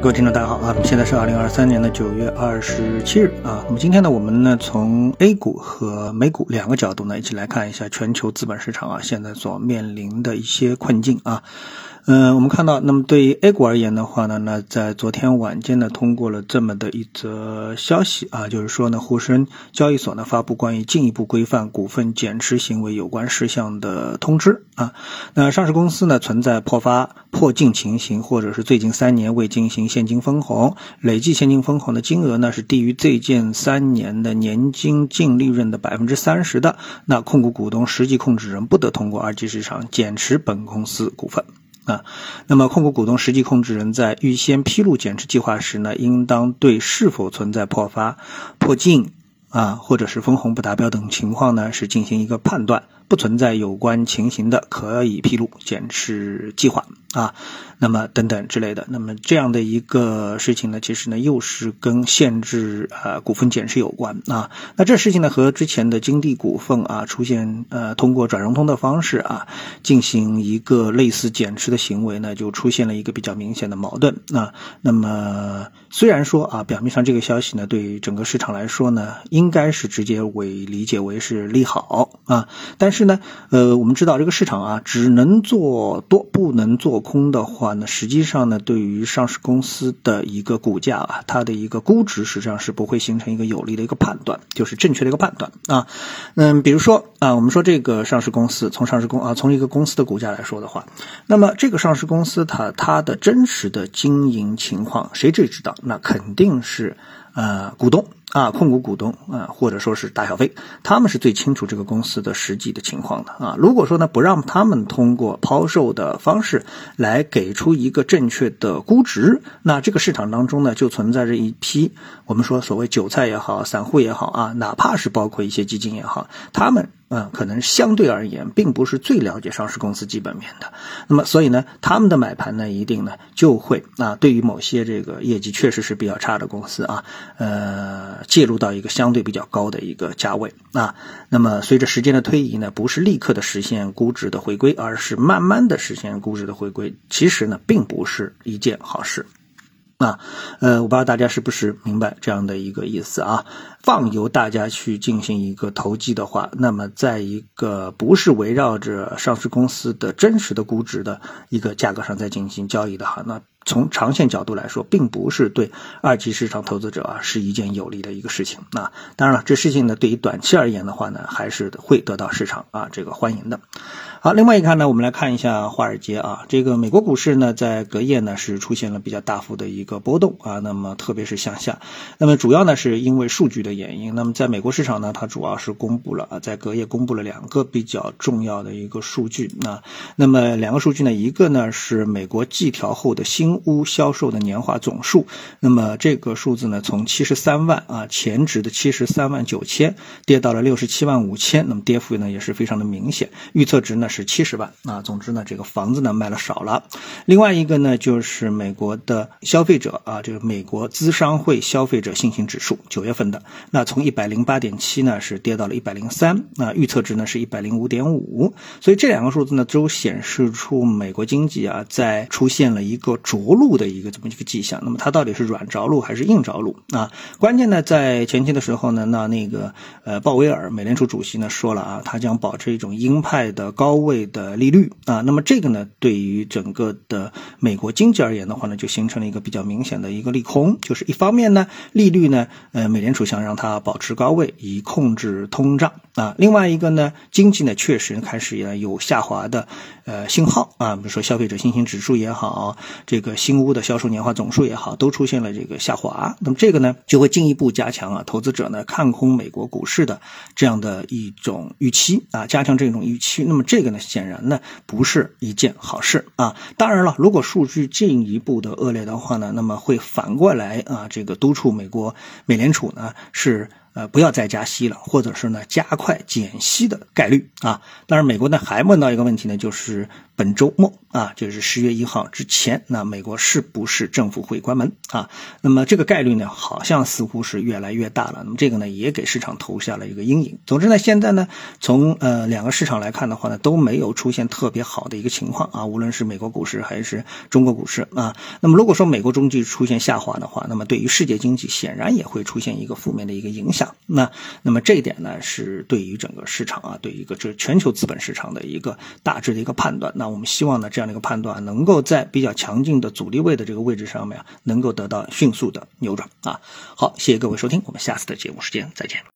各位听众，大家好啊！现在是二零二三年的九月二十七日啊。那么今天呢，我们呢从 A 股和美股两个角度呢，一起来看一下全球资本市场啊现在所面临的一些困境啊。嗯，我们看到，那么对于 A 股而言的话呢，那在昨天晚间呢，通过了这么的一则消息啊，就是说呢，沪深交易所呢发布关于进一步规范股份减持行为有关事项的通知啊。那上市公司呢存在破发、破净情形，或者是最近三年未进行现金分红，累计现金分红的金额呢是低于最近三年的年金净利润的百分之三十的，那控股股东实际控制人不得通过二级市场减持本公司股份。啊，那么控股股东实际控制人在预先披露减持计划时呢，应当对是否存在破发、破净啊，或者是分红不达标等情况呢，是进行一个判断。不存在有关情形的，可以披露减持计划啊，那么等等之类的。那么这样的一个事情呢，其实呢又是跟限制呃股份减持有关啊。那这事情呢和之前的金地股份啊出现呃通过转融通的方式啊进行一个类似减持的行为呢，就出现了一个比较明显的矛盾啊。那么虽然说啊表面上这个消息呢对整个市场来说呢应该是直接为理解为是利好啊，但是。是呢，呃，我们知道这个市场啊，只能做多不能做空的话呢，实际上呢，对于上市公司的一个股价啊，它的一个估值实际上是不会形成一个有利的一个判断，就是正确的一个判断啊。嗯，比如说啊，我们说这个上市公司从上市公啊，从一个公司的股价来说的话，那么这个上市公司它它的真实的经营情况谁最知道？那肯定是呃股东。啊，控股股东啊，或者说是大小非，他们是最清楚这个公司的实际的情况的啊。如果说呢，不让他们通过抛售的方式来给出一个正确的估值，那这个市场当中呢，就存在着一批我们说所谓韭菜也好，散户也好啊，哪怕是包括一些基金也好，他们。嗯，可能相对而言，并不是最了解上市公司基本面的。那么，所以呢，他们的买盘呢，一定呢就会啊，对于某些这个业绩确实是比较差的公司啊，呃，介入到一个相对比较高的一个价位啊。那么，随着时间的推移呢，不是立刻的实现估值的回归，而是慢慢的实现估值的回归。其实呢，并不是一件好事。啊，呃，我不知道大家是不是明白这样的一个意思啊？放由大家去进行一个投机的话，那么在一个不是围绕着上市公司的真实的估值的一个价格上再进行交易的话，那从长线角度来说，并不是对二级市场投资者啊是一件有利的一个事情。那当然了，这事情呢，对于短期而言的话呢，还是会得到市场啊这个欢迎的。好，另外一看呢，我们来看一下华尔街啊，这个美国股市呢，在隔夜呢是出现了比较大幅的一个波动啊，那么特别是向下，那么主要呢是因为数据的原因。那么在美国市场呢，它主要是公布了啊，在隔夜公布了两个比较重要的一个数据啊，那么两个数据呢，一个呢是美国季调后的新屋销售的年化总数，那么这个数字呢从七十三万啊前值的七十三万九千跌到了六十七万五千，那么跌幅呢也是非常的明显，预测值呢。是七十万啊，总之呢，这个房子呢卖了少了。另外一个呢，就是美国的消费者啊，这个美国资商会消费者信心指数，九月份的，那从一百零八点七呢，是跌到了一百零三，那预测值呢是一百零五点五。所以这两个数字呢，都显示出美国经济啊，在出现了一个着陆的一个这么一个迹象。那么它到底是软着陆还是硬着陆啊？关键呢，在前期的时候呢，那那个呃鲍威尔美联储主席呢说了啊，他将保持一种鹰派的高。位的利率啊，那么这个呢，对于整个的美国经济而言的话呢，就形成了一个比较明显的一个利空，就是一方面呢，利率呢，呃，美联储想让它保持高位以控制通胀啊，另外一个呢，经济呢确实开始也有下滑的呃信号啊，比如说消费者信心指数也好，这个新屋的销售年化总数也好，都出现了这个下滑，那么这个呢，就会进一步加强啊，投资者呢看空美国股市的这样的一种预期啊，加强这种预期，那么这个。呢显然呢不是一件好事啊！当然了，如果数据进一步的恶劣的话呢，那么会反过来啊，这个督促美国美联储呢是呃，不要再加息了，或者是呢加快减息的概率啊。当然，美国呢还问到一个问题呢，就是本周末啊，就是十月一号之前，那美国是不是政府会关门啊？那么这个概率呢，好像似乎是越来越大了。那么这个呢，也给市场投下了一个阴影。总之呢，现在呢，从呃两个市场来看的话呢，都没有出现特别好的一个情况啊，无论是美国股市还是中国股市啊。那么如果说美国中继出现下滑的话，那么对于世界经济显然也会出现一个负面的一个影响。那，那么这一点呢，是对于整个市场啊，对于一个这全球资本市场的一个大致的一个判断。那我们希望呢，这样的一个判断能够在比较强劲的阻力位的这个位置上面啊，能够得到迅速的扭转啊。好，谢谢各位收听，我们下次的节目时间再见。